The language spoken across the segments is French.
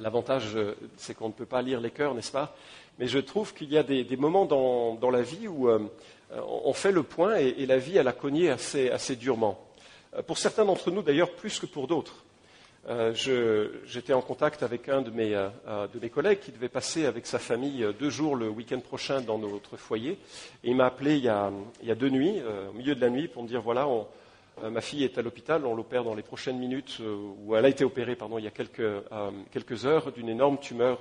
L'avantage, c'est qu'on ne peut pas lire les cœurs, n'est-ce pas? Mais je trouve qu'il y a des, moments dans, la vie où on fait le point et, la vie, elle a cogné assez durement. Pour certains d'entre nous, d'ailleurs, plus que pour d'autres. Euh, j'étais en contact avec un euh, euh, de mes, collègues qui devait passer avec sa famille deux jours le week-end prochain dans notre foyer. Et il m'a appelé il y, a, deux nuits, au milieu de la nuit, pour me dire voilà, ma fille est à l'hôpital, on l'opère dans les prochaines minutes, ou elle a été opérée, pardon, il y a quelques, heures d'une énorme tumeur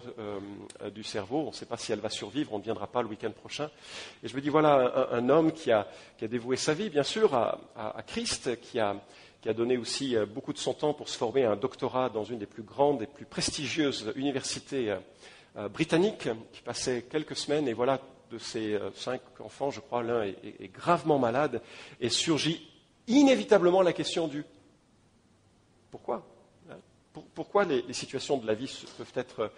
du cerveau. On ne sait pas si elle va survivre, on ne viendra pas le week-end prochain. Et je me dis voilà, un, homme qui a, dévoué sa vie, bien sûr, à, Christ, qui a donné aussi euh, beaucoup de son temps pour se former à un doctorat dans une des plus grandes et plus prestigieuses universités euh, euh, britanniques, qui passait quelques semaines, et voilà, de ses cinq enfants, je crois, l'un est, gravement malade, et surgit inévitablement la question du pourquoi hein pourquoi les, situations de la vie peuvent être,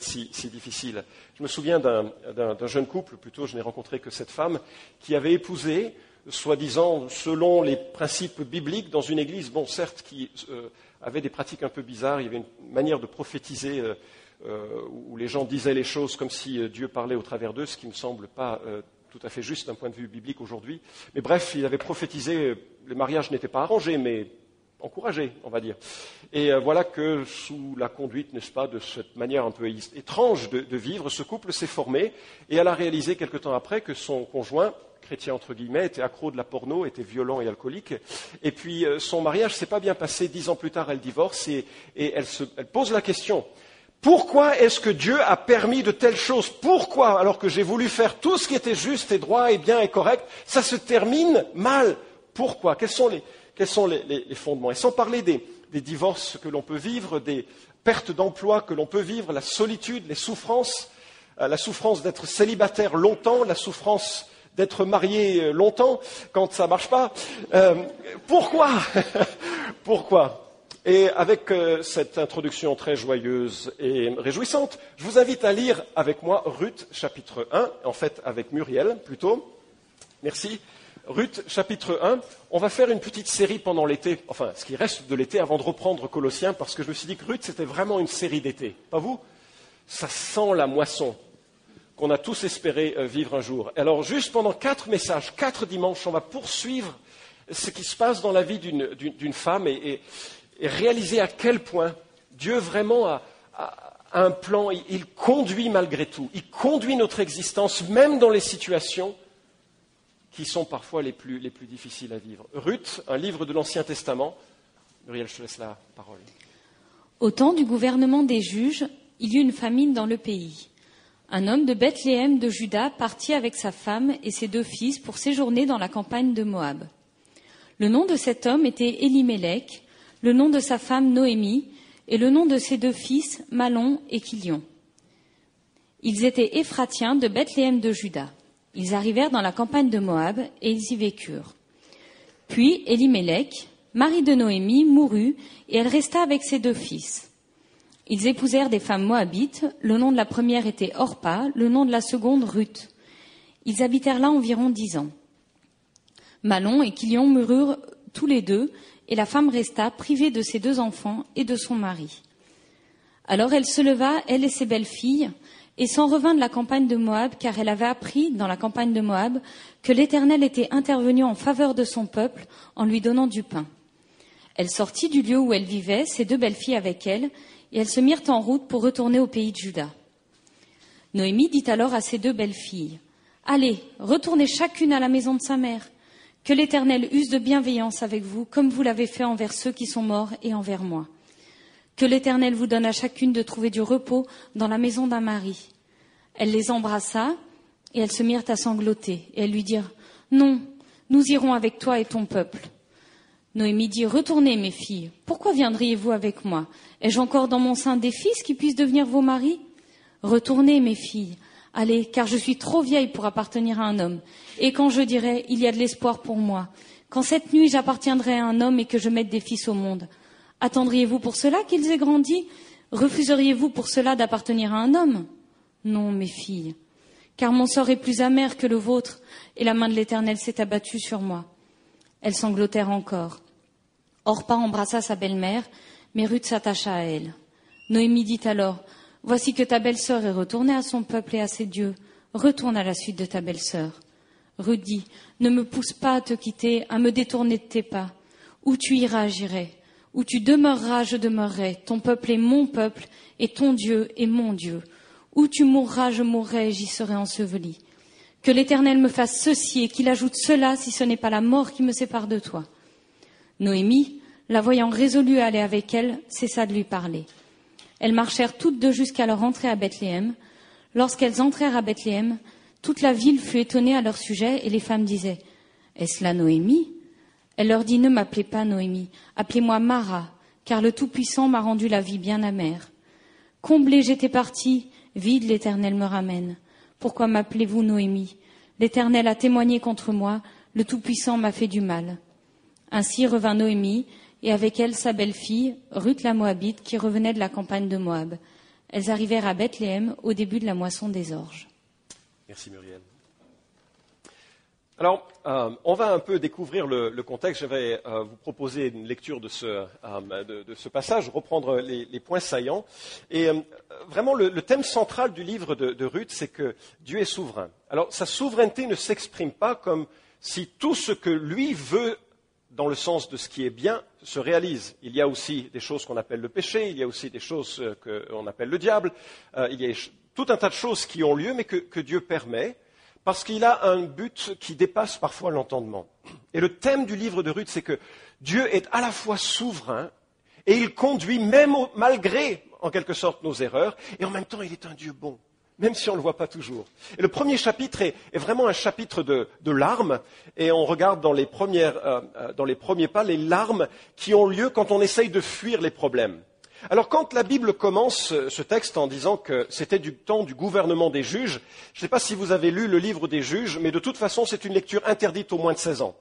si, difficiles Je me souviens d'un jeune couple, plutôt je n'ai rencontré que cette femme, qui avait épousé soi-disant selon les principes bibliques dans une église, bon, certes, qui euh, avait des pratiques un peu bizarres. Il y avait une manière de prophétiser euh, euh, où les gens disaient les choses comme si Dieu parlait au travers d'eux, ce qui ne me semble pas tout à fait juste d'un point de vue biblique aujourd'hui. Mais bref, il avait prophétisé, le mariage n'était pas arrangé, mais encouragé, on va dire. Et voilà que sous la conduite, n'est-ce pas, de cette manière un peu étrange de, de vivre, ce couple s'est formé et elle a réalisé quelque temps après que son conjoint chrétien entre guillemets, était accro de la porno, était violent et alcoolique. Et puis euh, son mariage s'est pas bien passé. Dix ans plus tard, elle divorce et, elle, se, elle pose la question pourquoi est-ce que Dieu a permis de telles choses? Pourquoi, alors que j'ai voulu faire tout ce qui était juste et droit et bien et correct, ça se termine mal? Pourquoi? Quels sont les, fondements? Et sans parler des, des divorces que l'on peut vivre, des pertes d'emploi que l'on peut vivre, la solitude, les souffrances, euh, la souffrance d'être célibataire longtemps, la souffrance d'être marié euh, longtemps quand ça ne marche pas. Euh, pourquoi? Pourquoi? Et avec euh, cette introduction très joyeuse et réjouissante, je vous invite à lire avec moi Ruth chapitre 1, en fait avec Muriel plutôt. Merci. Ruth chapitre 1. On va faire une petite série pendant l'été, enfin ce qui reste de l'été avant de reprendre Colossiens, parce que je me suis dit que Ruth c'était vraiment une série d'été. Pas vous? Ça sent la moisson qu'on a tous espéré euh, vivre un jour. Alors, juste pendant quatre messages, quatre dimanches, on va poursuivre ce qui se passe dans la vie d'une femme et, réaliser à quel point Dieu vraiment a, un plan, il, conduit malgré tout, il conduit notre existence, même dans les situations qui sont parfois les plus, les plus difficiles à vivre. Ruth, un livre de l'Ancien Testament. Muriel, je te laisse la parole. Au temps du gouvernement des juges, il y eut une famine dans le pays. Un homme de Bethléem de Juda partit avec sa femme et ses deux fils pour séjourner dans la campagne de Moab. Le nom de cet homme était Élimélec, le nom de sa femme Noémie, et le nom de ses deux fils Malon et Kilion. Ils étaient Éphratiens de Bethléem de Juda. Ils arrivèrent dans la campagne de Moab et ils y vécurent. Puis Élimélec, mari de Noémie, mourut et elle resta avec ses deux fils. Ils épousèrent des femmes moabites. Le nom de la première était Orpa, le nom de la seconde Ruth. Ils habitèrent là environ dix ans. Malon et Kilion moururent tous les deux, et la femme resta privée de ses deux enfants et de son mari. Alors elle se leva, elle et ses belles-filles, et s'en revint de la campagne de Moab, car elle avait appris dans la campagne de Moab que l'Éternel était intervenu en faveur de son peuple en lui donnant du pain. Elle sortit du lieu où elle vivait, ses deux belles-filles avec elle, et elles se mirent en route pour retourner au pays de Juda. Noémie dit alors à ses deux belles-filles, Allez, retournez chacune à la maison de sa mère, que l'Éternel use de bienveillance avec vous, comme vous l'avez fait envers ceux qui sont morts et envers moi. Que l'Éternel vous donne à chacune de trouver du repos dans la maison d'un mari. Elle les embrassa, et elles se mirent à sangloter, et elles lui dirent, Non, nous irons avec toi et ton peuple. Noémie dit, Retournez, mes filles, pourquoi viendriez-vous avec moi? Ai-je encore dans mon sein des fils qui puissent devenir vos maris? Retournez, mes filles, allez, car je suis trop vieille pour appartenir à un homme. Et quand je dirai, il y a de l'espoir pour moi, quand cette nuit j'appartiendrai à un homme et que je mette des fils au monde, attendriez-vous pour cela qu'ils aient grandi? Refuseriez-vous pour cela d'appartenir à un homme? Non, mes filles, car mon sort est plus amer que le vôtre, et la main de l'Éternel s'est abattue sur moi. Elles sanglotèrent encore. Orpa embrassa sa belle-mère, mais Ruth s'attacha à elle. Noémie dit alors, Voici que ta belle-sœur est retournée à son peuple et à ses dieux. Retourne à la suite de ta belle-sœur. Dit, Ne me pousse pas à te quitter, à me détourner de tes pas. Où tu iras, j'irai. Où tu demeureras, je demeurerai. Ton peuple est mon peuple, et ton Dieu est mon Dieu. Où tu mourras, je mourrai, et j'y serai enseveli. Que l'Éternel me fasse ceci et qu'il ajoute cela si ce n'est pas la mort qui me sépare de toi. Noémie, la voyant résolue à aller avec elle, cessa de lui parler. Elles marchèrent toutes deux jusqu'à leur entrée à Bethléem. Lorsqu'elles entrèrent à Bethléem, toute la ville fut étonnée à leur sujet et les femmes disaient Est-ce là Noémie? Elle leur dit Ne m'appelez pas Noémie, appelez-moi Mara, car le Tout-Puissant m'a rendu la vie bien amère. Comblée j'étais partie, vide l'Éternel me ramène. Pourquoi m'appelez-vous Noémie? L'Éternel a témoigné contre moi, le Tout-Puissant m'a fait du mal. Ainsi revint Noémie, et avec elle sa belle-fille, Ruth la Moabite, qui revenait de la campagne de Moab. Elles arrivèrent à Bethléem au début de la moisson des orges. Merci Muriel. Alors, euh, on va un peu découvrir le, contexte. Je vais euh, vous proposer une lecture de ce, euh, passage, reprendre les, points saillants. Et vraiment, le, thème central du livre de, de Ruth, c'est que Dieu est souverain. Alors, sa souveraineté ne s'exprime pas comme si tout ce que lui veut dans le sens de ce qui est bien se réalise. Il y a aussi des choses qu'on appelle le péché, il y a aussi des choses qu'on appelle le diable, il y a tout un tas de choses qui ont lieu, mais que Dieu permet parce qu'il a un but qui dépasse parfois l'entendement. Et le thème du livre de Ruth, c'est que Dieu est à la fois souverain et il conduit même malgré, en quelque sorte, nos erreurs, et en même temps, il est un Dieu bon, même si on ne le voit pas toujours. Le premier chapitre est, vraiment un chapitre de, larmes, et on regarde dans les, euh, euh, dans les premiers pas les larmes qui ont lieu quand on essaye de fuir les problèmes. Alors quand la Bible commence ce texte en disant que c'était du temps du gouvernement des juges, je ne sais pas si vous avez lu le livre des juges, mais de toute façon c'est une lecture interdite aux moins de 16 ans.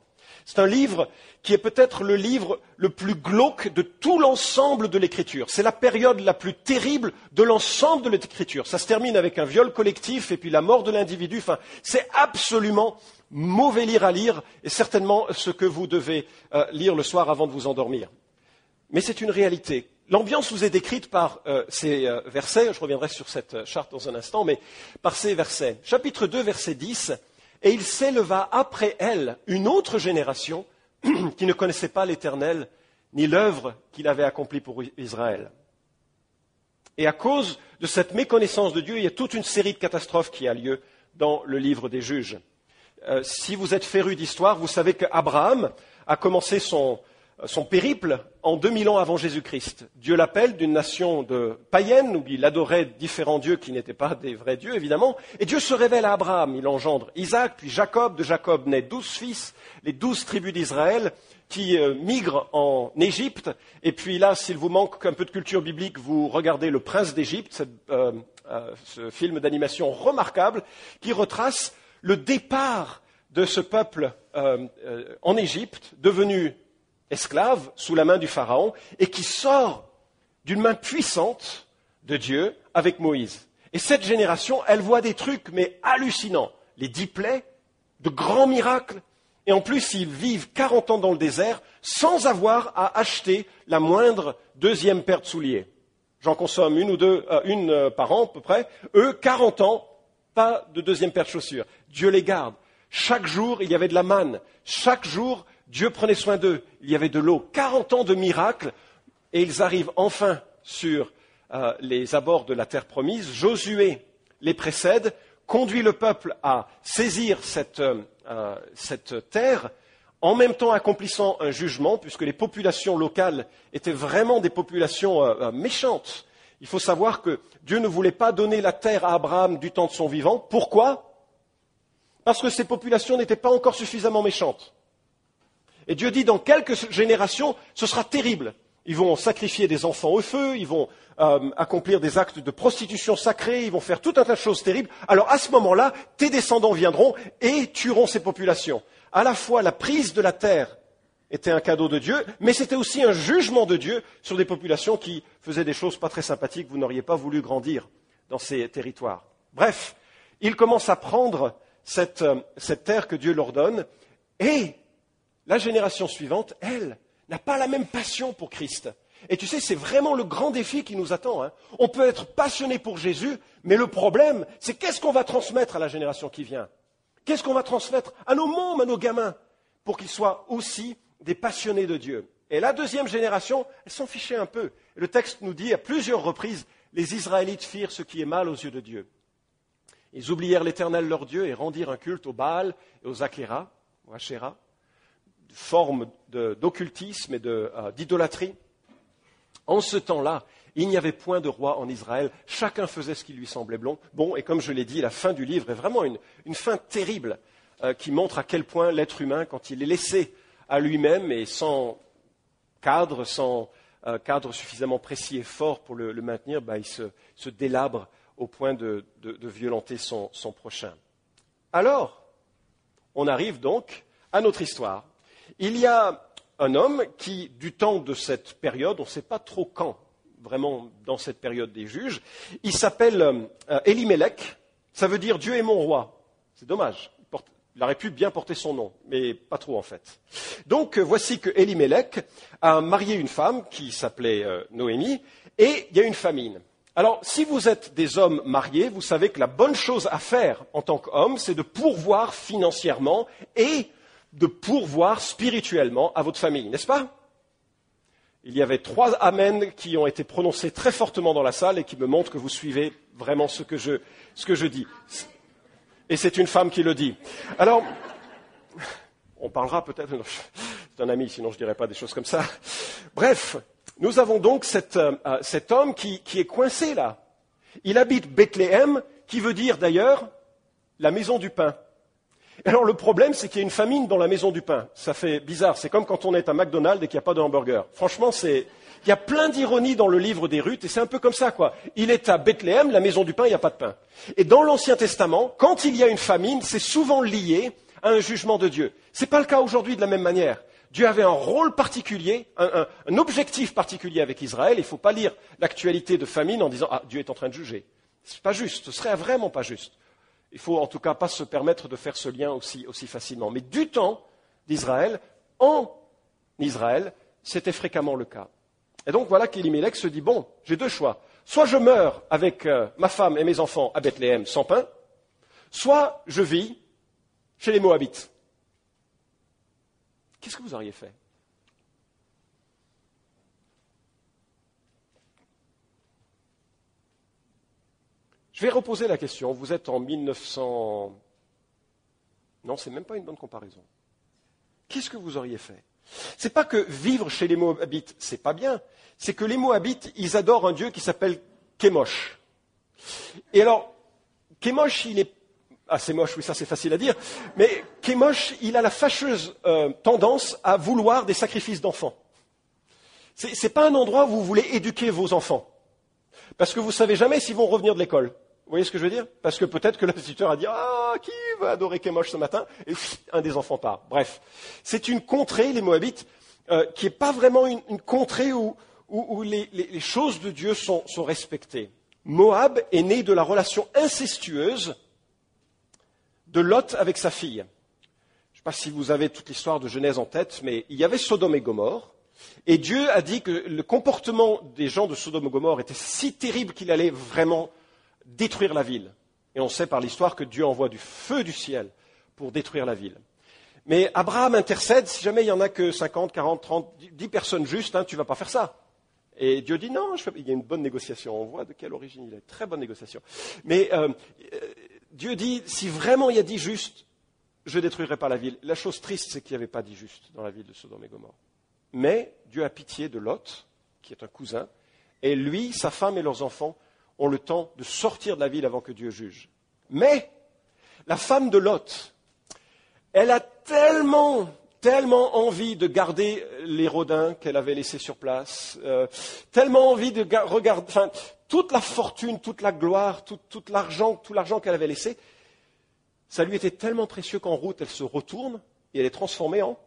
C'est un livre qui est peut-être le livre le plus glauque de tout l'ensemble de l'écriture. C'est la période la plus terrible de l'ensemble de l'écriture. Ça se termine avec un viol collectif et puis la mort de l'individu. Enfin, c'est absolument mauvais lire à lire et certainement ce que vous devez euh, lire le soir avant de vous endormir. Mais c'est une réalité L'ambiance vous est décrite par euh, ces euh, versets, je reviendrai sur cette charte dans un instant, mais par ces versets. Chapitre 2, verset 10, Et il s'éleva après elle une autre génération qui ne connaissait pas l'Éternel, ni l'œuvre qu'il avait accomplie pour Israël. Et à cause de cette méconnaissance de Dieu, il y a toute une série de catastrophes qui a lieu dans le livre des juges. si vous êtes féru d'histoire, vous savez qu'Abraham a commencé son, son périple en 2000 ans avant Jésus-Christ. Dieu l'appelle d'une nation de païenne, où il adorait différents dieux qui n'étaient pas des vrais dieux, évidemment, et Dieu se révèle à Abraham. Il engendre Isaac, puis Jacob. De Jacob naît douze fils, les douze tribus d'Israël, qui euh, migrent en Égypte. Et puis là, s'il vous manque un peu de culture biblique, vous regardez Le Prince d'Égypte, euh, euh, ce film d'animation remarquable, qui retrace le départ de ce peuple en Égypte, devenu esclave sous la main du Pharaon et qui sort d'une main puissante de Dieu avec Moïse. Et cette génération, elle voit des trucs, mais hallucinants. Les dix plaies, de grands miracles, et en plus, ils vivent 40 ans dans le désert sans avoir à acheter la moindre deuxième paire de souliers. J'en consomme une ou deux, euh, une euh, par an à peu près. Eux, 40 ans, pas de deuxième paire de chaussures. Dieu les garde. Chaque jour, il y avait de la manne. Chaque jour, Dieu prenait soin d'eux. Il y avait de l'eau. 40 ans de miracles. Et ils arrivent enfin sur euh, les abords de la terre promise. Josué les précède, conduit le peuple à saisir euh, euh, cette terre, en même temps accomplissant un jugement, puisque les populations locales étaient vraiment des populations méchantes. Il faut savoir que Dieu ne voulait pas donner la terre à Abraham du temps de son vivant. Pourquoi? Parce que ces populations n'étaient pas encore suffisamment méchantes. Et Dieu dit, dans quelques générations, ce sera terrible. Ils vont sacrifier des enfants au feu, ils vont euh, accomplir des actes de prostitution sacrée, ils vont faire tout un tas de choses terribles. Alors à ce moment-là, tes descendants viendront et tueront ces populations. À la fois, la prise de la terre était un cadeau de Dieu, mais c'était aussi un jugement de Dieu sur des populations qui faisaient des choses pas très sympathiques. Vous n'auriez pas voulu grandir dans ces territoires. Bref, ils commencent à prendre cette, euh, cette terre que Dieu leur donne et la génération suivante, elle, n'a pas la même passion pour Christ. Et tu sais, c'est vraiment le grand défi qui nous attend. Hein. On peut être passionné pour Jésus, mais le problème, c'est qu'est-ce qu'on va transmettre à la génération qui vient? Qu'est-ce qu'on va transmettre à nos mômes, à nos gamins, pour qu'ils soient aussi des passionnés de Dieu? Et la deuxième génération, elle s'en fichait un peu. le texte nous dit à plusieurs reprises, les Israélites firent ce qui est mal aux yeux de Dieu. Ils oublièrent l'Éternel leur Dieu et rendirent un culte aux Baal et aux Achéra, aux Achéra, forme d'occultisme et euh, d'idolâtrie. En ce temps-là, il n'y avait point de roi en Israël, chacun faisait ce qui lui semblait bon. Et comme je l'ai dit, la fin du livre est vraiment une, fin terrible euh, qui montre à quel point l'être humain, quand il est laissé à lui-même et sans cadre, sans euh, cadre suffisamment précis et fort pour le, maintenir, bah, il se, délabre au point de, violenter son prochain. Alors, on arrive donc à notre histoire. Il y a un homme qui, du temps de cette période, on ne sait pas trop quand, vraiment dans cette période des juges, il s'appelle euh, Elimelech, ça veut dire Dieu est mon roi. C'est dommage. Il aurait pu bien porter son nom, mais pas trop en fait. Donc euh, voici que Elimelech a marié une femme qui s'appelait euh, Noémie, et il y a une famine. Alors, si vous êtes des hommes mariés, vous savez que la bonne chose à faire en tant qu'homme, c'est de pourvoir financièrement et de pourvoir spirituellement à votre famille, n'est-ce pas? Il y avait trois Amen qui ont été prononcés très fortement dans la salle et qui me montrent que vous suivez vraiment ce que je, ce que je dis. Et c'est une femme qui le dit. Alors, on parlera peut-être, c'est un ami, sinon je ne dirais pas des choses comme ça. Bref, nous avons donc euh, cet homme qui est coincé là. Il habite Bethléem, qui veut dire d'ailleurs la maison du pain. Alors le problème, c'est qu'il y a une famine dans la maison du pain. Ça fait bizarre. C'est comme quand on est à McDonald's et qu'il n'y a pas de hamburger. Franchement, il y a plein d'ironie dans le livre des Ruth et c'est un peu comme ça. Il est à Bethléem, la maison du pain, il n'y a pas de pain. Et dans l'Ancien Testament, quand il y a une famine, c'est souvent lié à un jugement de Dieu. Ce n'est pas le cas aujourd'hui de la même manière. Dieu avait un rôle particulier, un, objectif particulier avec Israël. Il ne faut pas lire l'actualité de famine en disant Ah, Dieu est en train de juger. Ce n'est pas juste, ce serait vraiment pas juste. Il faut en tout cas pas se permettre de faire ce lien aussi, facilement. Mais du temps d'Israël, en Israël, c'était fréquemment le cas. Et donc voilà qu'Elimelech se dit, bon, j'ai deux choix. Soit je meurs avec euh, ma femme et mes enfants à Bethléem sans pain, soit je vis chez les Moabites. Qu'est-ce que vous auriez fait? Je vais reposer la question. Vous êtes en 1900. Non, c'est même pas une bonne comparaison. Qu'est-ce que vous auriez fait? C'est pas que vivre chez les Moabites, c'est pas bien. C'est que les Moabites, ils adorent un dieu qui s'appelle Kémosh. Et alors, Kémosh, il est ah, c'est moche, oui, ça c'est facile à dire. Mais Kémosh, il a la fâcheuse euh, tendance à vouloir des sacrifices d'enfants. Ce n'est pas un endroit où vous voulez éduquer vos enfants. Parce que vous ne savez jamais s'ils vont revenir de l'école. Vous voyez ce que je veux dire? Parce que peut-être que l'instituteur a dit Ah, qui va adorer Kemosh ce matin? Et un des enfants part. Bref, c'est une contrée, les Moabites, euh, qui n'est pas vraiment une, contrée où, les, choses de Dieu sont, respectées. Moab est né de la relation incestueuse de Lot avec sa fille. Je ne sais pas si vous avez toute l'histoire de Genèse en tête, mais il y avait Sodome et Gomorre. Et Dieu a dit que le comportement des gens de Sodome et Gomorre était si terrible qu'il allait vraiment détruire la ville. Et on sait par l'histoire que Dieu envoie du feu du ciel pour détruire la ville. Mais Abraham intercède, si jamais il n'y en a que 50, 40, 30, 10 personnes justes, hein, tu ne vas pas faire ça. Et Dieu dit non, il y a une bonne négociation. On voit de quelle origine il est. Très bonne négociation. Mais euh, euh, Dieu dit, si vraiment il y a dix justes, je ne détruirai pas la ville. La chose triste, c'est qu'il n'y avait pas dix justes dans la ville de Sodome et Gomorre. Mais Dieu a pitié de Lot, qui est un cousin, et lui, sa femme et leurs enfants ont le temps de sortir de la ville avant que Dieu juge. Mais la femme de Lot, elle a tellement, tellement envie de garder les rodins qu'elle avait laissés sur place, euh, tellement envie de regarder, enfin, toute la fortune, toute la gloire, tout, l'argent, qu'elle avait laissé, ça lui était tellement précieux qu'en route, elle se retourne et elle est transformée en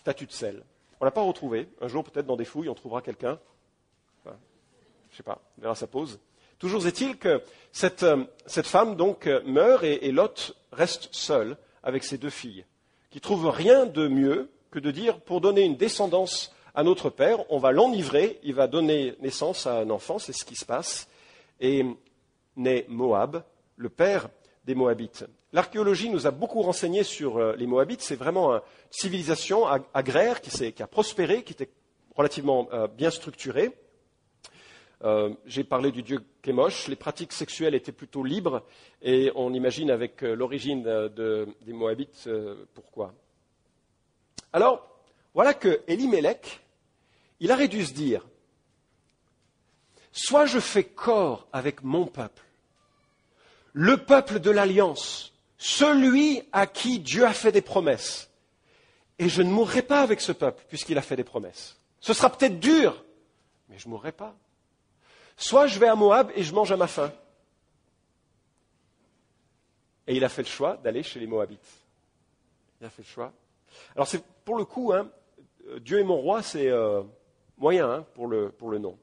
statue de sel. On ne l'a pas retrouvé. Un jour, peut-être dans des fouilles, on trouvera quelqu'un je ne sais pas, on verra sa pose. Toujours est-il que cette, euh, femme donc euh, meurt et, Lot reste seul avec ses deux filles, qui trouvent rien de mieux que de dire pour donner une descendance à notre père, on va l'enivrer, il va donner naissance à un enfant, c'est ce qui se passe, et naît Moab, le père des Moabites. L'archéologie nous a beaucoup renseigné sur euh, les Moabites, c'est vraiment une civilisation agraire qui, a prospéré, qui était relativement bien structurée. Euh, j'ai parlé du dieu Kémosh. Les pratiques sexuelles étaient plutôt libres et on imagine avec euh, l'origine des Moabites euh, pourquoi. Alors, voilà que Elimelech, il aurait dû se dire soit je fais corps avec mon peuple, le peuple de l'alliance, celui à qui Dieu a fait des promesses, et je ne mourrai pas avec ce peuple puisqu'il a fait des promesses. Ce sera peut-être dur, mais je ne mourrai pas. Soit je vais à Moab et je mange à ma faim. Et il a fait le choix d'aller chez les Moabites. Il a fait le choix. Alors c'est pour le coup, hein, Dieu est mon roi, c'est euh, moyen hein, pour, le, pour, le, nom.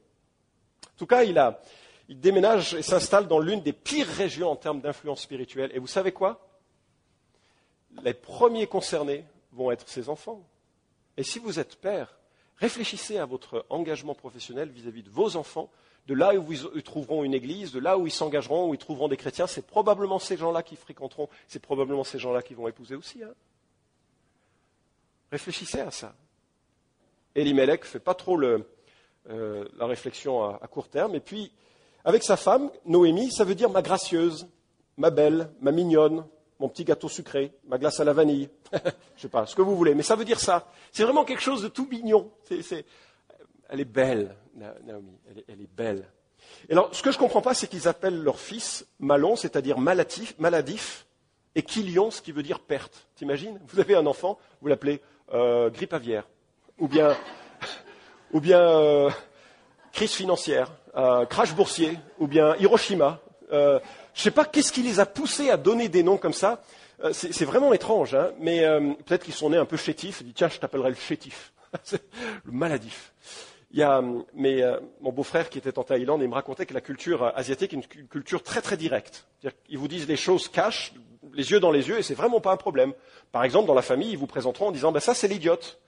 En tout cas, il, a, il déménage et s'installe dans l'une des pires régions en termes d'influence spirituelle. Et vous savez quoi? Les premiers concernés vont être ses enfants. Et si vous êtes père, réfléchissez à votre engagement professionnel vis à -vis de vos enfants de là où ils trouveront une église, de là où ils s'engageront, où ils trouveront des chrétiens, c'est probablement ces gens-là qui fréquenteront, c'est probablement ces gens-là qui vont épouser aussi. Hein. Réfléchissez à ça. Elimelech ne fait pas trop euh, la réflexion à, court terme. Et puis, avec sa femme, Noémie, ça veut dire ma gracieuse, ma belle, ma mignonne, mon petit gâteau sucré, ma glace à la vanille. Je ne sais pas, ce que vous voulez, mais ça veut dire ça. C'est vraiment quelque chose de tout mignon. Elle est belle, Naomi, elle est, belle. Et alors, ce que je ne comprends pas, c'est qu'ils appellent leur fils Malon, c'est-à-dire maladif, maladif, et Kilion, ce qui veut dire perte. T'imagines? Vous avez un enfant, vous l'appelez euh, grippe aviaire, ou bien, euh, crise financière, euh, crash boursier, ou bien Hiroshima. je ne sais pas qu'est-ce qui les a poussés à donner des noms comme ça? c'est vraiment étrange, hein, mais peut-être qu'ils sont nés un peu chétifs. Ils disent tiens, je t'appellerai le chétif, le maladif. Il y a mais, euh, mon beau-frère qui était en Thaïlande et il me racontait que la culture euh, asiatique est une culture très très directe. Ils vous disent les choses cash, les yeux dans les yeux, et c'est vraiment pas un problème. Par exemple, dans la famille, ils vous présenteront en disant ben, ça c'est l'idiote,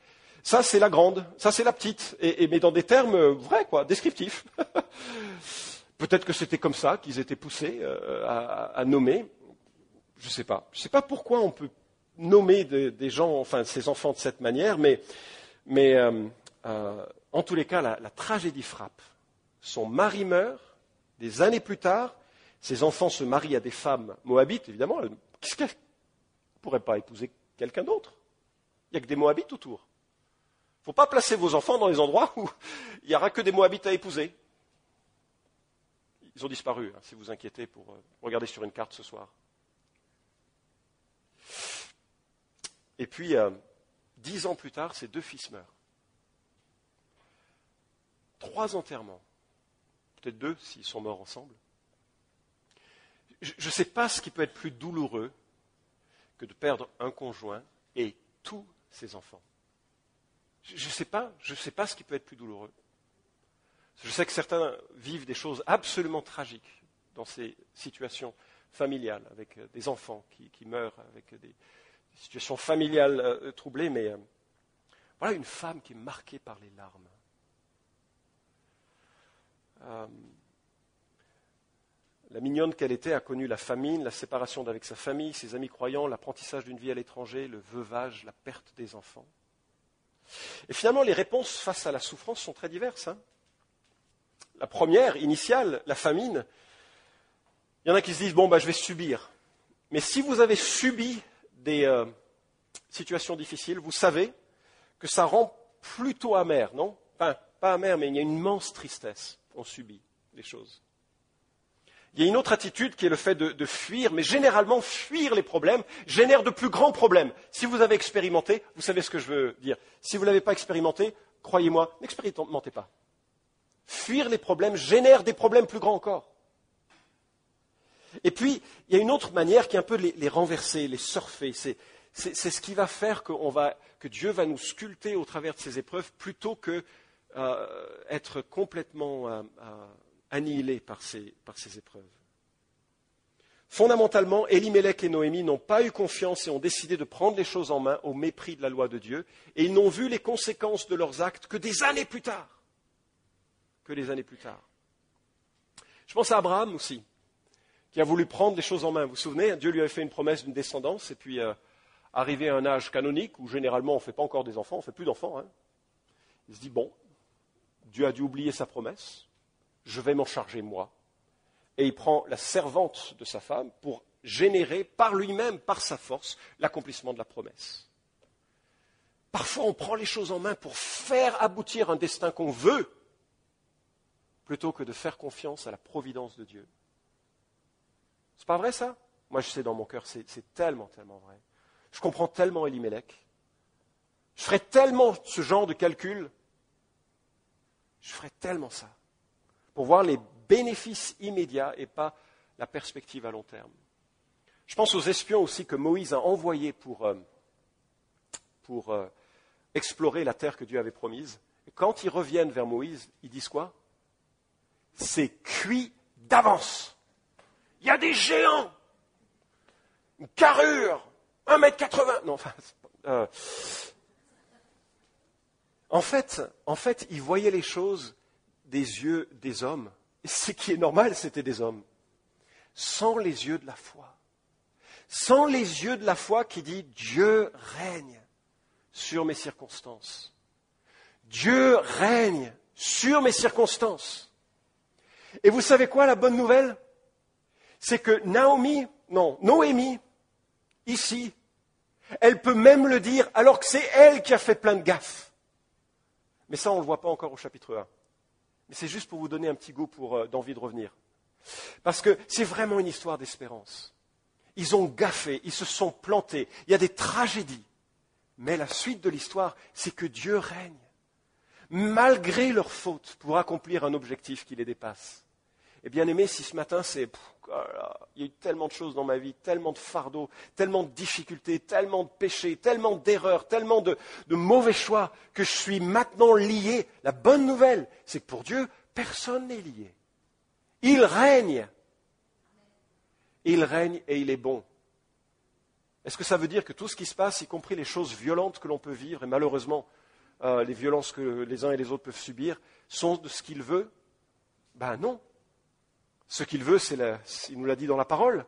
ça c'est la grande, ça c'est la petite, et, mais dans des termes euh, vrais, quoi, descriptifs. Peut-être que c'était comme ça qu'ils étaient poussés à, nommer. Je ne sais pas. Je ne sais pas pourquoi on peut nommer des, gens, enfin ces enfants de cette manière, mais, mais en tous les cas, la, tragédie frappe. Son mari meurt, des années plus tard, ses enfants se marient à des femmes moabites, évidemment. Qu'est-ce qu'elle ne pourrait pas épouser quelqu'un d'autre? Il n'y a que des moabites autour. Il ne faut pas placer vos enfants dans les endroits où il n'y aura que des moabites à épouser. Ils ont disparu, hein, si vous inquiétez pour euh, regarder sur une carte ce soir. Et puis, euh, dix ans plus tard, ses deux fils meurent trois enterrements, peut-être deux s'ils sont morts ensemble. Je ne sais pas ce qui peut être plus douloureux que de perdre un conjoint et tous ses enfants. Je ne sais pas, je sais pas ce qui peut être plus douloureux. Je sais que certains vivent des choses absolument tragiques dans ces situations familiales, avec euh, des enfants qui, meurent, avec des, situations familiales euh, troublées, mais euh, voilà une femme qui est marquée par les larmes. Euh, la mignonne qu'elle était a connu la famine, la séparation d'avec sa famille, ses amis croyants, l'apprentissage d'une vie à l'étranger, le veuvage, la perte des enfants. Et finalement, les réponses face à la souffrance sont très diverses. Hein. la première, initiale, la famine, il y en a qui se disent, bon, bah, je vais subir. Mais si vous avez subi des euh, situations difficiles, vous savez que ça rend plutôt amer, non? Enfin, pas amer, mais il y a une immense tristesse on subit les choses. Il y a une autre attitude qui est le fait de, fuir, mais généralement, fuir les problèmes génère de plus grands problèmes. Si vous avez expérimenté, vous savez ce que je veux dire. Si vous ne l'avez pas expérimenté, croyez-moi, n'expérimentez pas. Fuir les problèmes génère des problèmes plus grands encore. Et puis, il y a une autre manière qui est un peu de les, renverser, les surfer. C'est, ce qui va faire que Dieu va nous sculpter au travers de ces épreuves plutôt que être complètement euh, euh, annihilé par ces, par ces épreuves. Fondamentalement, Elimelech et Noémie n'ont pas eu confiance et ont décidé de prendre les choses en main au mépris de la loi de Dieu, et ils n'ont vu les conséquences de leurs actes que des années plus tard. Que des années plus tard. Je pense à Abraham aussi, qui a voulu prendre les choses en main. Vous vous souvenez, Dieu lui avait fait une promesse d'une descendance, et puis euh, arrivé à un âge canonique où généralement on ne fait pas encore des enfants, on ne fait plus d'enfants, hein, il se dit, bon, Dieu a dû oublier sa promesse, je vais m'en charger moi. Et il prend la servante de sa femme pour générer par lui-même, par sa force, l'accomplissement de la promesse. Parfois, on prend les choses en main pour faire aboutir un destin qu'on veut, plutôt que de faire confiance à la providence de Dieu. C'est pas vrai ça? Moi, je sais dans mon cœur, c'est tellement, tellement vrai. Je comprends tellement Elimelech. Je ferais tellement ce genre de calcul. Je ferais tellement ça. Pour voir les bénéfices immédiats et pas la perspective à long terme. Je pense aux espions aussi que Moïse a envoyés pour, euh, euh, explorer la terre que Dieu avait promise. Quand ils reviennent vers Moïse, ils disent quoi? C'est cuit d'avance. Il y a des géants, une carrure, 1m80. Non, enfin, euh, en fait, en fait, ils voyaient les choses des yeux des hommes. Ce qui est normal, c'était des hommes. Sans les yeux de la foi. Sans les yeux de la foi qui dit Dieu règne sur mes circonstances. Dieu règne sur mes circonstances. Et vous savez quoi, la bonne nouvelle? C'est que Naomi, non, Noémie, ici, elle peut même le dire alors que c'est elle qui a fait plein de gaffes. Mais ça, on ne le voit pas encore au chapitre 1. Mais c'est juste pour vous donner un petit goût euh, d'envie de revenir. Parce que c'est vraiment une histoire d'espérance. Ils ont gaffé, ils se sont plantés, il y a des tragédies. Mais la suite de l'histoire, c'est que Dieu règne, malgré leurs fautes, pour accomplir un objectif qui les dépasse. Et bien aimé, si ce matin c'est oh il y a eu tellement de choses dans ma vie, tellement de fardeaux, tellement de difficultés, tellement de péchés, tellement d'erreurs, tellement de, de, mauvais choix que je suis maintenant lié. La bonne nouvelle, c'est que pour Dieu, personne n'est lié. Il règne. Il règne et il est bon. Est-ce que ça veut dire que tout ce qui se passe, y compris les choses violentes que l'on peut vivre, et malheureusement euh, les violences que les uns et les autres peuvent subir, sont de ce qu'il veut? Ben non. Ce qu'il veut, c'est, il nous l'a dit dans la parole,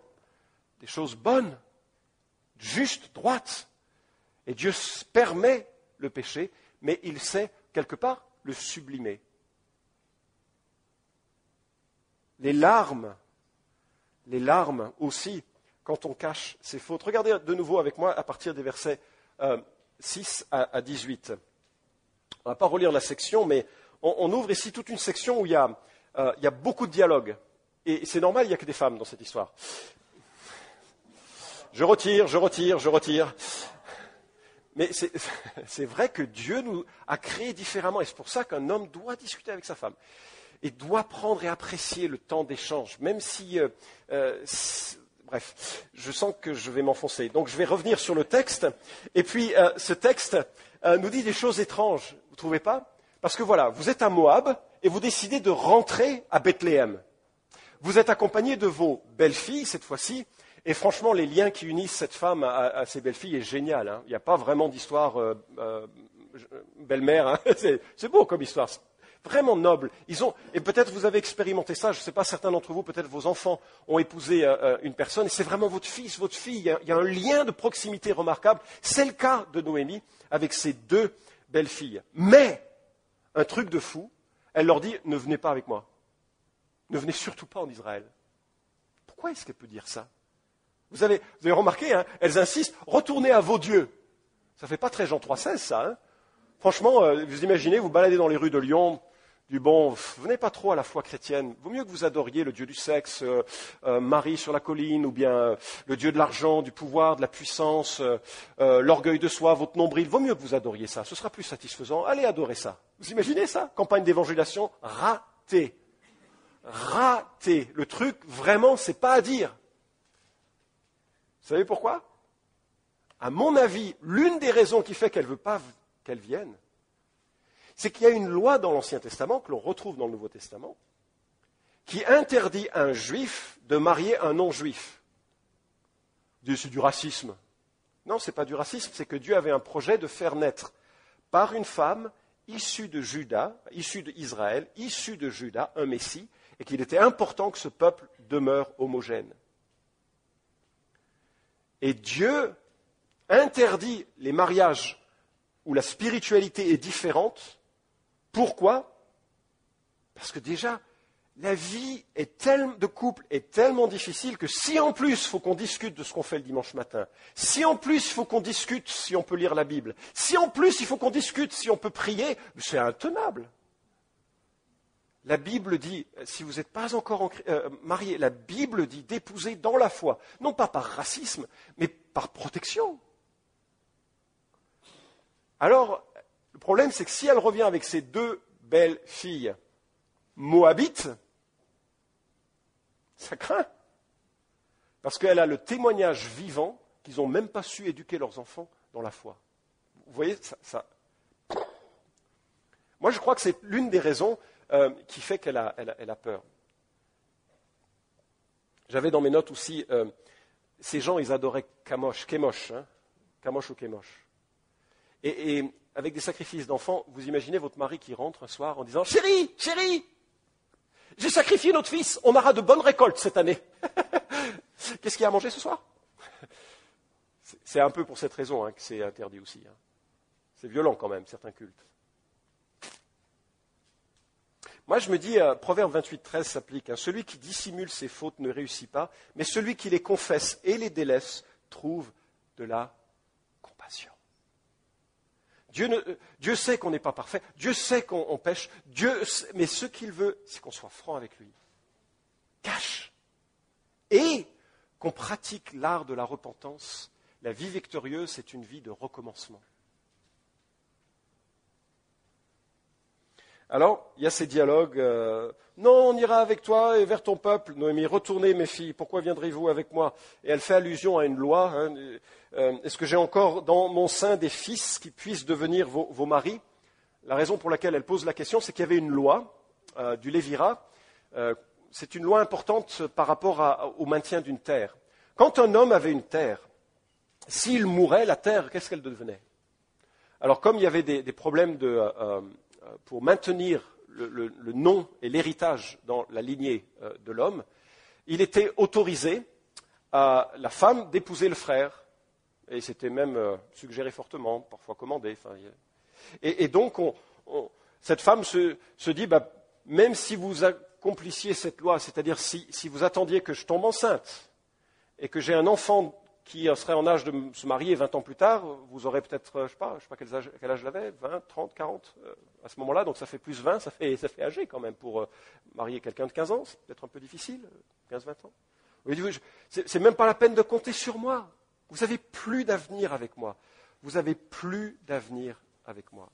des choses bonnes, justes, droites. Et Dieu permet le péché, mais il sait quelque part le sublimer. Les larmes, les larmes aussi, quand on cache ses fautes. Regardez de nouveau avec moi à partir des versets 6 euh, à, 18. On ne va pas relire la section, mais on, ouvre ici toute une section où il y a, euh, il y a beaucoup de dialogues. Et c'est normal, il n'y a que des femmes dans cette histoire. Je retire, je retire, je retire. Mais c'est vrai que Dieu nous a créés différemment et c'est pour ça qu'un homme doit discuter avec sa femme et doit prendre et apprécier le temps d'échange, même si, euh, euh, bref, je sens que je vais m'enfoncer. Donc je vais revenir sur le texte. Et puis euh, ce texte nous dit des choses étranges, vous ne trouvez pas? Parce que voilà, vous êtes à Moab et vous décidez de rentrer à Bethléem. Vous êtes accompagné de vos belles-filles cette fois-ci, et franchement, les liens qui unissent cette femme à, ses belles-filles est génial. Hein. Il n'y a pas vraiment d'histoire euh, euh, belle-mère. Hein. C'est beau comme histoire, vraiment noble. Et peut-être vous avez expérimenté ça. Je ne sais pas, certains d'entre vous, peut-être vos enfants ont épousé euh, une personne, et c'est vraiment votre fils, votre fille. Il y, a, il y, a, un lien de proximité remarquable. C'est le cas de Noémie avec ses deux belles-filles. Mais un truc de fou, elle leur dit ne venez pas avec moi. Ne venez surtout pas en Israël. Pourquoi est-ce qu'elle peut dire ça? Vous avez, remarqué, hein, elles insistent, retournez à vos dieux. Ça ne fait pas très Jean 3,16 ça. Hein Franchement, euh, vous imaginez, vous baladez dans les rues de Lyon, du bon, venez pas trop à la foi chrétienne. Vaut mieux que vous adoriez le Dieu du sexe, euh, euh, Marie sur la colline, ou bien le Dieu de l'argent, du pouvoir, de la puissance, l'orgueil de soi, votre nombril. Vaut mieux que vous adoriez ça. Ce sera plus satisfaisant. Allez adorer ça. Vous imaginez ça? Campagne d'évangélisation ratée raté. Le truc, vraiment, c'est pas à dire. Vous savez pourquoi? À mon avis, l'une des raisons qui fait qu'elle ne veut pas qu'elle vienne, c'est qu'il y a une loi dans l'Ancien Testament, que l'on retrouve dans le Nouveau Testament, qui interdit à un juif de marier un non-juif. C'est du racisme. Non, ce n'est pas du racisme, c'est que Dieu avait un projet de faire naître par une femme issue de Juda, issue d'Israël, issue de Juda, un Messie, et qu'il était important que ce peuple demeure homogène. Et Dieu interdit les mariages où la spiritualité est différente. Pourquoi? Parce que déjà, la vie de couple est tellement difficile que si en plus il faut qu'on discute de ce qu'on fait le dimanche matin, si en plus il faut qu'on discute si on peut lire la Bible, si en plus il faut qu'on discute si on peut prier, c'est intenable. La Bible dit, si vous n'êtes pas encore euh, marié, la Bible dit d'épouser dans la foi, non pas par racisme, mais par protection. Alors, le problème, c'est que si elle revient avec ses deux belles filles moabites, ça craint. Parce qu'elle a le témoignage vivant qu'ils n'ont même pas su éduquer leurs enfants dans la foi. Vous voyez, ça. Moi, je crois que c'est l'une des raisons euh, qui fait qu'elle a, peur. J'avais dans mes notes aussi, euh, ces gens, ils adoraient Kamosh, Kemosh, hein, Kamosh ou Kemosh. Et, avec des sacrifices d'enfants, vous imaginez votre mari qui rentre un soir en disant Chérie, chérie, j'ai sacrifié notre fils, on aura de bonnes récoltes cette année. Qu'est-ce qu'il a à manger ce soir? C'est un peu pour cette raison hein, que c'est interdit aussi. Hein. C'est violent quand même, certains cultes. Moi, je me dis, euh, Proverbe 28, 13 s'applique. Hein. celui qui dissimule ses fautes ne réussit pas, mais celui qui les confesse et les délaisse trouve de la compassion. Euh, Dieu, sait qu'on n'est pas parfait, Dieu sait qu'on pêche, Dieu, mais ce qu'il veut, c'est qu'on soit franc avec lui. Cache. Et qu'on pratique l'art de la repentance. La vie victorieuse, c'est une vie de recommencement. Alors, il y a ces dialogues. Euh, non, on ira avec toi et vers ton peuple. Noémie, retournez mes filles, pourquoi viendrez-vous avec moi? Et elle fait allusion à une loi. Hein, euh, est-ce que j'ai encore dans mon sein des fils qui puissent devenir vos, maris? La raison pour laquelle elle pose la question, c'est qu'il y avait une loi euh, du Lévira. c'est une loi importante par rapport au maintien d'une terre. Quand un homme avait une terre, s'il mourait, la terre, qu'est-ce qu'elle devenait? Alors, comme il y avait des problèmes de pour maintenir le, nom et l'héritage dans la lignée euh, de l'homme, il était autorisé à la femme d'épouser le frère, et c'était même euh, suggéré fortement, parfois commandé. et, donc, cette femme se, dit, bah, même si vous accomplissiez cette loi, c'est-à-dire si, vous attendiez que je tombe enceinte et que j'ai un enfant qui serait en âge de se marier 20 ans plus tard, vous aurez peut-être, je ne sais pas, quel âge, quel j'avais, 20, 30, 40, à ce moment-là, donc ça fait plus 20, ça fait, ça fait âgé quand même pour euh, marier quelqu'un de 15 ans, c'est peut-être un peu difficile, 15-20 ans. C'est même pas la peine de compter sur moi. Vous n'avez plus d'avenir avec moi. Vous n'avez plus d'avenir avec moi.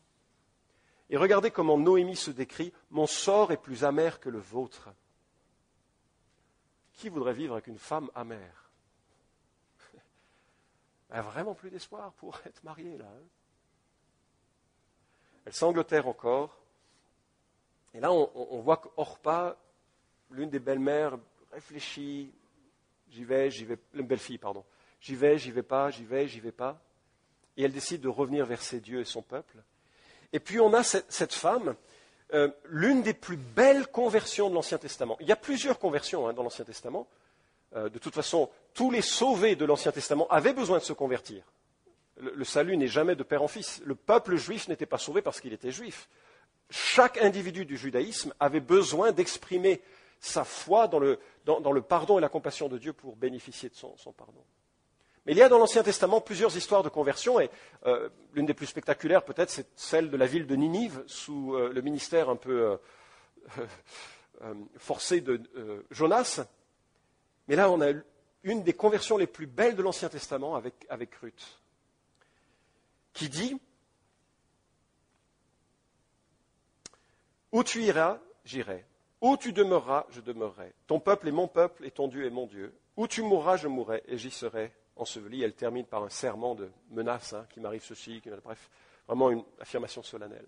Et regardez comment Noémie se décrit, mon sort est plus amer que le vôtre. Qui voudrait vivre avec une femme amère? Elle n'a vraiment plus d'espoir pour être mariée là. Hein. Elle sanglotait encore. Et là, on, voit qu'Orpa, l'une des belles-mères, réfléchit. J'y vais, j'y vais, une belle-fille, pardon. J'y vais, j'y vais pas, j'y vais, j'y vais pas. Et elle décide de revenir vers ses dieux et son peuple. Et puis on a cette, femme, euh, l'une des plus belles conversions de l'Ancien Testament. Il y a plusieurs conversions hein, dans l'Ancien Testament. Euh, de toute façon, tous les sauvés de l'Ancien Testament avaient besoin de se convertir. Le, salut n'est jamais de père en fils. Le peuple juif n'était pas sauvé parce qu'il était juif. Chaque individu du judaïsme avait besoin d'exprimer sa foi dans le, pardon et la compassion de Dieu pour bénéficier de son, pardon. Mais il y a dans l'Ancien Testament plusieurs histoires de conversion, et euh, l'une des plus spectaculaires peut-être, c'est celle de la ville de Ninive, sous euh, le ministère un peu forcé de Jonas, mais là, on a une des conversions les plus belles de l'Ancien Testament avec, avec Ruth, qui dit Où tu iras, j'irai. Où tu demeureras, je demeurerai. Ton peuple est mon peuple et ton Dieu est mon Dieu. Où tu mourras, je mourrai et j'y serai enseveli. Elle termine par un serment de menace hein, qui m'arrive ceci, qui, bref, vraiment une affirmation solennelle.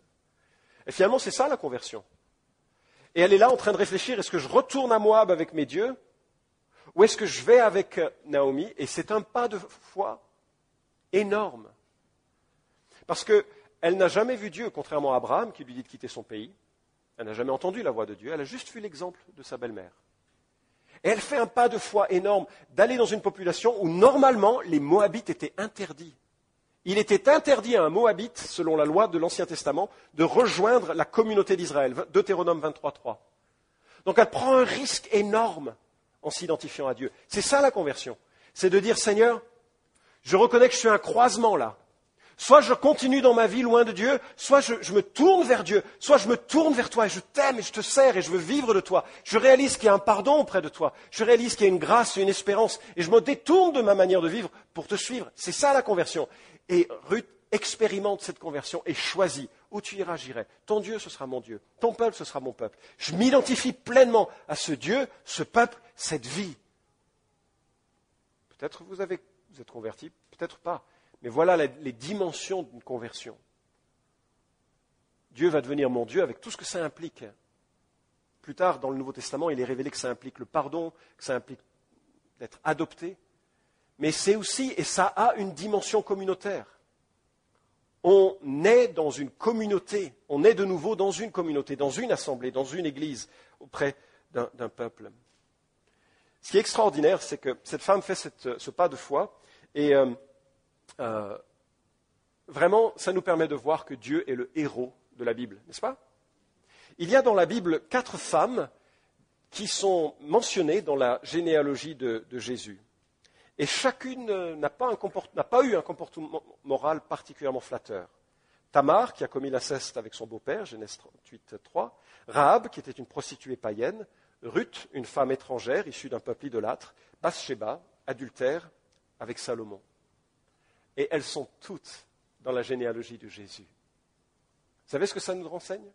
Et finalement, c'est ça la conversion. Et elle est là en train de réfléchir est-ce que je retourne à Moab avec mes dieux Où est-ce que je vais avec euh, Naomi? Et c'est un pas de foi énorme. Parce qu'elle n'a jamais vu Dieu, contrairement à Abraham qui lui dit de quitter son pays. Elle n'a jamais entendu la voix de Dieu, elle a juste vu l'exemple de sa belle-mère. Et elle fait un pas de foi énorme d'aller dans une population où normalement les Moabites étaient interdits. Il était interdit à un Moabite, selon la loi de l'Ancien Testament, de rejoindre la communauté d'Israël. Deutéronome 23.3. Donc elle prend un risque énorme en s'identifiant à Dieu. C'est ça la conversion. C'est de dire, Seigneur, je reconnais que je suis un croisement là. Soit je continue dans ma vie loin de Dieu, soit je, me tourne vers Dieu, soit je me tourne vers toi et je t'aime et je te sers et je veux vivre de toi. Je réalise qu'il y a un pardon auprès de toi. Je réalise qu'il y a une grâce et une espérance et je me détourne de ma manière de vivre pour te suivre. C'est ça la conversion. Et Ruth expérimente cette conversion et choisit. Où tu iras, j'irai. Ton Dieu, ce sera mon Dieu. Ton peuple, ce sera mon peuple. Je m'identifie pleinement à ce Dieu, ce peuple, cette vie. Peut-être vous, avez, vous êtes converti, peut-être pas. Mais voilà les dimensions d'une conversion. Dieu va devenir mon Dieu avec tout ce que ça implique. Plus tard, dans le Nouveau Testament, il est révélé que ça implique le pardon, que ça implique d'être adopté. Mais c'est aussi, et ça a une dimension communautaire. On est dans une communauté, on est de nouveau dans une communauté, dans une assemblée, dans une église, auprès d'un peuple. Ce qui est extraordinaire, c'est que cette femme fait ce pas de foi, et euh, euh, vraiment, ça nous permet de voir que Dieu est le héros de la Bible, n'est-ce pas? Il y a dans la Bible quatre femmes qui sont mentionnées dans la généalogie de, Jésus. Et chacune n'a pas, eu un comportement moral particulièrement flatteur. Tamar, qui a commis l'inceste avec son beau-père, Genèse 38, 3. Rahab, qui était une prostituée païenne. Ruth, une femme étrangère issue d'un peuple idolâtre. Bathsheba, adultère avec Salomon. Et elles sont toutes dans la généalogie de Jésus. Vous savez ce que ça nous renseigne?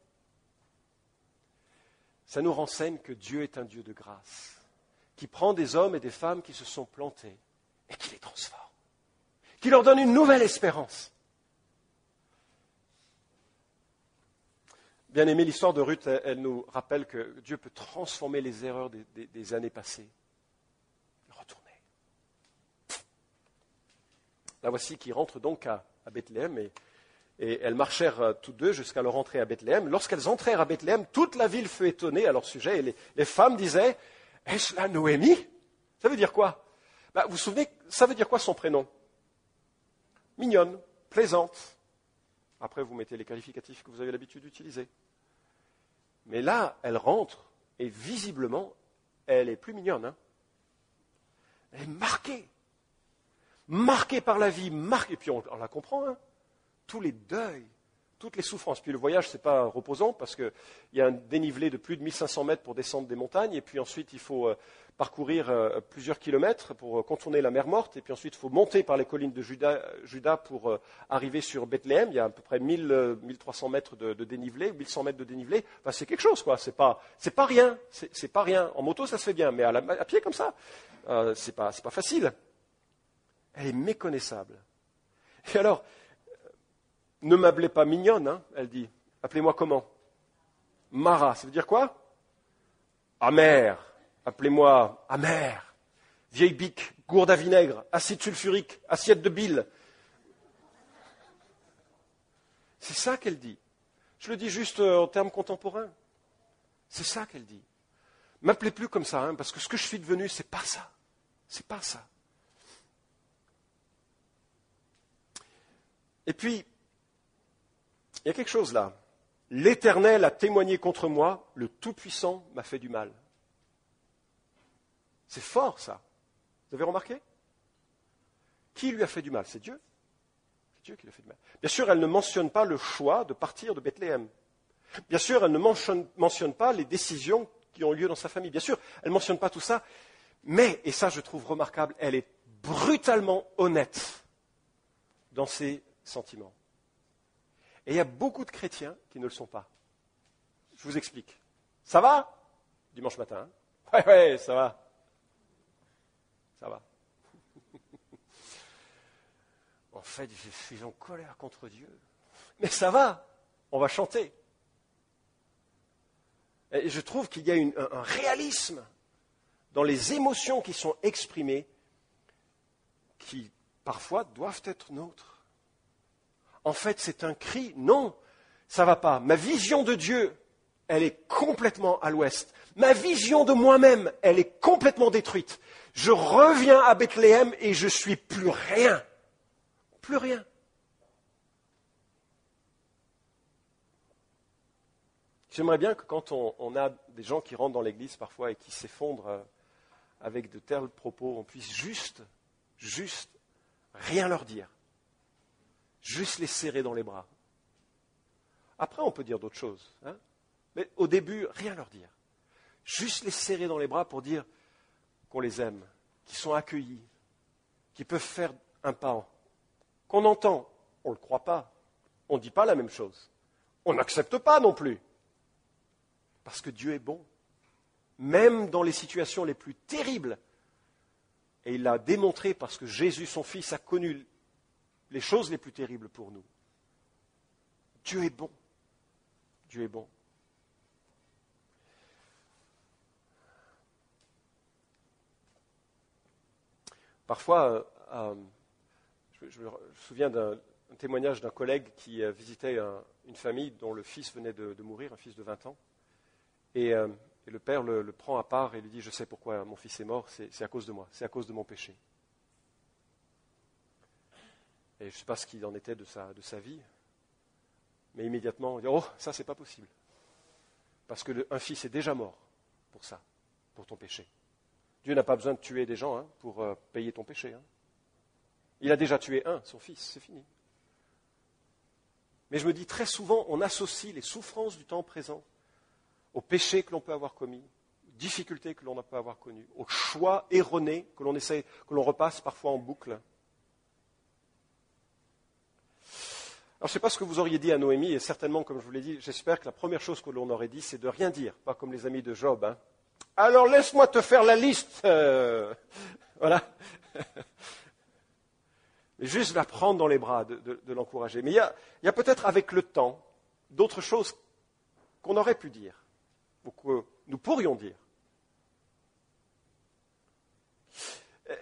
Ça nous renseigne que Dieu est un Dieu de grâce, qui prend des hommes et des femmes qui se sont plantés et qui les transforme, qui leur donne une nouvelle espérance. Bien aimé, l'histoire de Ruth, elle, nous rappelle que Dieu peut transformer les erreurs des années passées. La voici qui rentre donc à, Bethléem et, elles marchèrent euh, toutes deux jusqu'à leur entrée à Bethléem. Lorsqu'elles entrèrent à Bethléem, toute la ville fut étonnée à leur sujet et les, femmes disaient Est-ce la Noémie? Ça veut dire quoi? Bah, Vous vous souvenez, ça veut dire quoi son prénom? Mignonne, plaisante. Après, vous mettez les qualificatifs que vous avez l'habitude d'utiliser. Mais là, elle rentre et visiblement, elle est plus mignonne. Hein. elle est marquée marqué par la vie, marqué, et puis on, la comprend, hein. tous les deuils, toutes les souffrances. Puis le voyage, ce n'est pas reposant parce qu'il y a un dénivelé de plus de 1500 mètres pour descendre des montagnes, et puis ensuite il faut euh, parcourir euh, plusieurs kilomètres pour euh, contourner la mer Morte, et puis ensuite il faut monter par les collines de Juda, pour arriver sur Bethléem. Il y a à peu près 1000, 1300 mètres de, de, dénivelé, 1100 mètres de dénivelé. C'est quelque chose, quoi. C'est pas, c'est pas rien. C'est, pas rien. En moto, ça se fait bien, mais à, pied comme ça, c'est pas, pas facile. Elle est méconnaissable. Et alors, ne m'appelez pas mignonne, hein, elle dit. Appelez-moi comment? Mara, ça veut dire quoi? Amère. Appelez-moi amère. Vieille bique, gourde à vinaigre, acide sulfurique, assiette de bile. C'est ça qu'elle dit. Je le dis juste euh, en termes contemporains. C'est ça qu'elle dit. M'appelez plus comme ça, hein, parce que ce que je suis devenu, c'est pas ça. C'est pas ça. Et puis, il y a quelque chose là. L'Éternel a témoigné contre moi, le Tout-Puissant m'a fait du mal. C'est fort ça. Vous avez remarqué? Qui lui a fait du mal? C'est Dieu. C'est Dieu qui lui a fait du mal. Bien sûr, elle ne mentionne pas le choix de partir de Bethléem. Bien sûr, elle ne mentionne, pas les décisions qui ont lieu dans sa famille. Bien sûr, elle ne mentionne pas tout ça. Mais, et ça je trouve remarquable, elle est brutalement honnête dans ses sentiments. Et il y a beaucoup de chrétiens qui ne le sont pas. Je vous explique. Ça va? Dimanche matin. Hein? Ouais, ça va. Ça va. en fait, je suis en colère contre Dieu. Mais ça va. On va chanter. Et je trouve qu'il y a un, réalisme dans les émotions qui sont exprimées, qui parfois doivent être nôtres. En fait, c'est un cri, non, ça va pas. Ma vision de Dieu, elle est complètement à l'ouest. Ma vision de moi-même, elle est complètement détruite. Je reviens à Bethléem et je suis plus rien. Plus rien. J'aimerais bien que quand on, a des gens qui rentrent dans l'église parfois et qui s'effondrent euh, avec de tels propos, on puisse juste, juste rien leur dire. Juste les serrer dans les bras. Après, on peut dire d'autres choses. Hein. Mais au début, rien leur dire. Juste les serrer dans les bras pour dire qu'on les aime, qu'ils sont accueillis, qu'ils peuvent faire un pas. Qu'on entend, on ne le croit pas. On ne dit pas la même chose. On n'accepte pas non plus. Parce que Dieu est bon. Même dans les situations les plus terribles. Et il l'a démontré parce que Jésus, son Fils, a connu les choses les plus terribles pour nous. Dieu est bon. Dieu est bon. Parfois, euh, euh, je, me souviens d'un témoignage d'un collègue qui euh, visitait une famille dont le fils venait de, mourir, un fils de 20 ans. Et, le père le, prend à part et lui dit, je sais pourquoi mon fils est mort, c'est à cause de moi, c'est à cause de mon péché. Et je ne sais pas ce qu'il en était de sa, de sa vie, mais immédiatement, on dit Oh, ça, c'est pas possible. Parce qu'un fils est déjà mort pour ça, pour ton péché. Dieu n'a pas besoin de tuer des gens hein, pour euh, payer ton péché. Hein. Il a déjà tué un, son fils, c'est fini. Mais je me dis très souvent, on associe les souffrances du temps présent aux péchés que l'on peut avoir commis, aux difficultés que l'on peut avoir connues, aux choix erronés que l'on essaie, que l'on repasse parfois en boucle. Alors, je ne sais pas ce que vous auriez dit à Noémie, et certainement, comme je vous l'ai dit, j'espère que la première chose que l'on aurait dit, c'est de rien dire, pas comme les amis de Job. Hein. Alors, laisse-moi te faire la liste. Euh, voilà. Juste la prendre dans les bras, de, l'encourager. Mais il y a, a peut-être avec le temps d'autres choses qu'on aurait pu dire, ou que nous pourrions dire.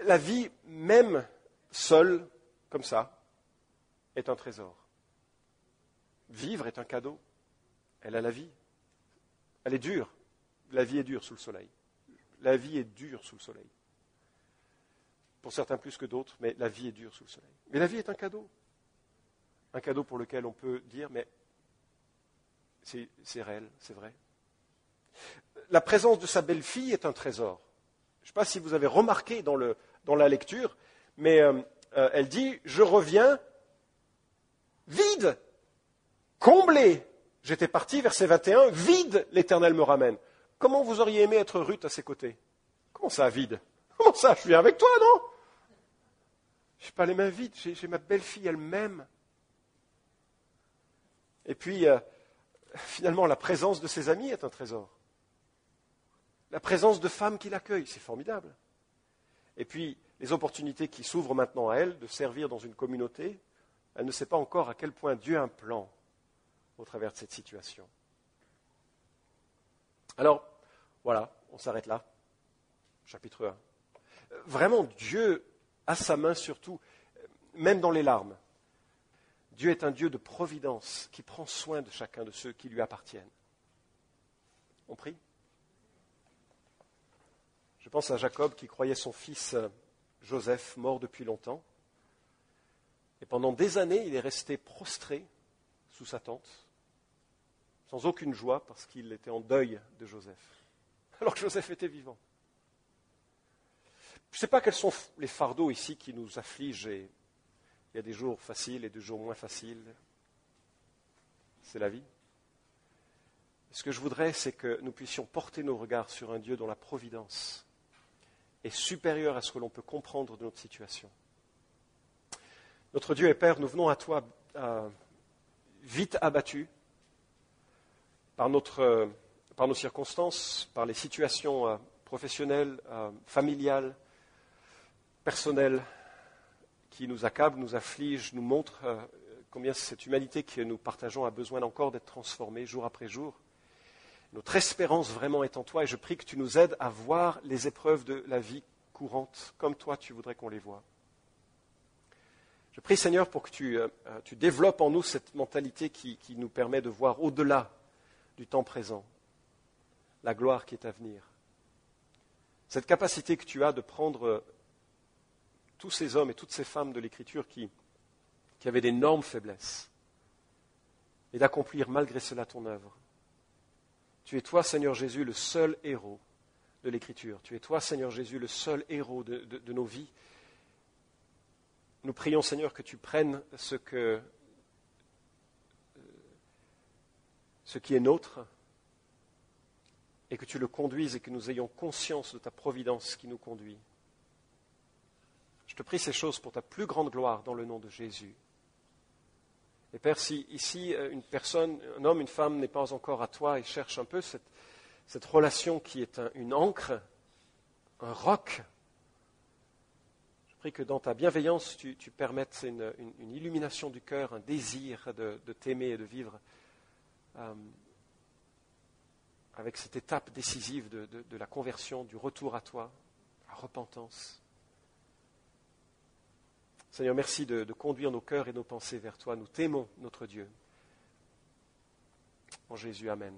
La vie, même seule, comme ça, est un trésor. Vivre est un cadeau. Elle a la vie. Elle est dure. La vie est dure sous le soleil. La vie est dure sous le soleil. Pour certains plus que d'autres, mais la vie est dure sous le soleil. Mais la vie est un cadeau. Un cadeau pour lequel on peut dire, mais c'est réel, c'est vrai. La présence de sa belle-fille est un trésor. Je ne sais pas si vous avez remarqué dans, la lecture, mais euh, euh, elle dit, je reviens vide comblé. J'étais parti, verset 21, vide, l'Éternel me ramène. Comment vous auriez aimé être Ruth à ses côtés? Comment ça, vide? Comment ça, je suis avec toi, non? Je n'ai pas les mains vides, j'ai ma belle-fille, elle m'aime. Et puis, euh, finalement, la présence de ses amis est un trésor. La présence de femmes qui l'accueillent, c'est formidable. Et puis, les opportunités qui s'ouvrent maintenant à elle de servir dans une communauté, elle ne sait pas encore à quel point Dieu a un plan au travers de cette situation. Alors, voilà, on s'arrête là. Chapitre 1. Vraiment, Dieu a sa main sur tout, même dans les larmes. Dieu est un Dieu de providence qui prend soin de chacun de ceux qui lui appartiennent. On prie Je pense à Jacob qui croyait son fils euh, Joseph mort depuis longtemps. Et pendant des années, il est resté prostré sous sa tente, sans aucune joie parce qu'il était en deuil de Joseph, alors que Joseph était vivant. Je ne sais pas quels sont les fardeaux ici qui nous affligent. Et il y a des jours faciles et des jours moins faciles. C'est la vie. Ce que je voudrais, c'est que nous puissions porter nos regards sur un Dieu dont la providence est supérieure à ce que l'on peut comprendre de notre situation. Notre Dieu et Père, nous venons à toi vite abattus, par, notre, par nos circonstances, par les situations euh, professionnelles, euh, familiales, personnelles, qui nous accablent, nous affligent, nous montrent euh, combien cette humanité que nous partageons a besoin encore d'être transformée jour après jour. Notre espérance vraiment est en toi et je prie que tu nous aides à voir les épreuves de la vie courante comme toi tu voudrais qu'on les voie. Je prie Seigneur pour que tu, euh, tu développes en nous cette mentalité qui, qui nous permet de voir au-delà du temps présent la gloire qui est à venir. Cette capacité que tu as de prendre tous ces hommes et toutes ces femmes de l'Écriture qui, avaient d'énormes faiblesses et d'accomplir malgré cela ton œuvre. Tu es toi, Seigneur Jésus, le seul héros de l'Écriture. Tu es toi, Seigneur Jésus, le seul héros de nos vies nous prions, Seigneur, que tu prennes ce, que, euh, ce qui est nôtre et que tu le conduises et que nous ayons conscience de ta providence qui nous conduit. Je te prie ces choses pour ta plus grande gloire dans le nom de Jésus. Et Père, si ici euh, une personne, un homme, une femme n'est pas encore à toi et cherche un peu cette, relation qui est une encre, un roc que dans ta bienveillance, tu, permettes une, illumination du cœur, un désir de, t'aimer et de vivre euh, avec cette étape décisive de, la conversion, du retour à toi, la repentance. Seigneur, merci de, conduire nos cœurs et nos pensées vers toi. Nous t'aimons, notre Dieu. En Jésus, Amen.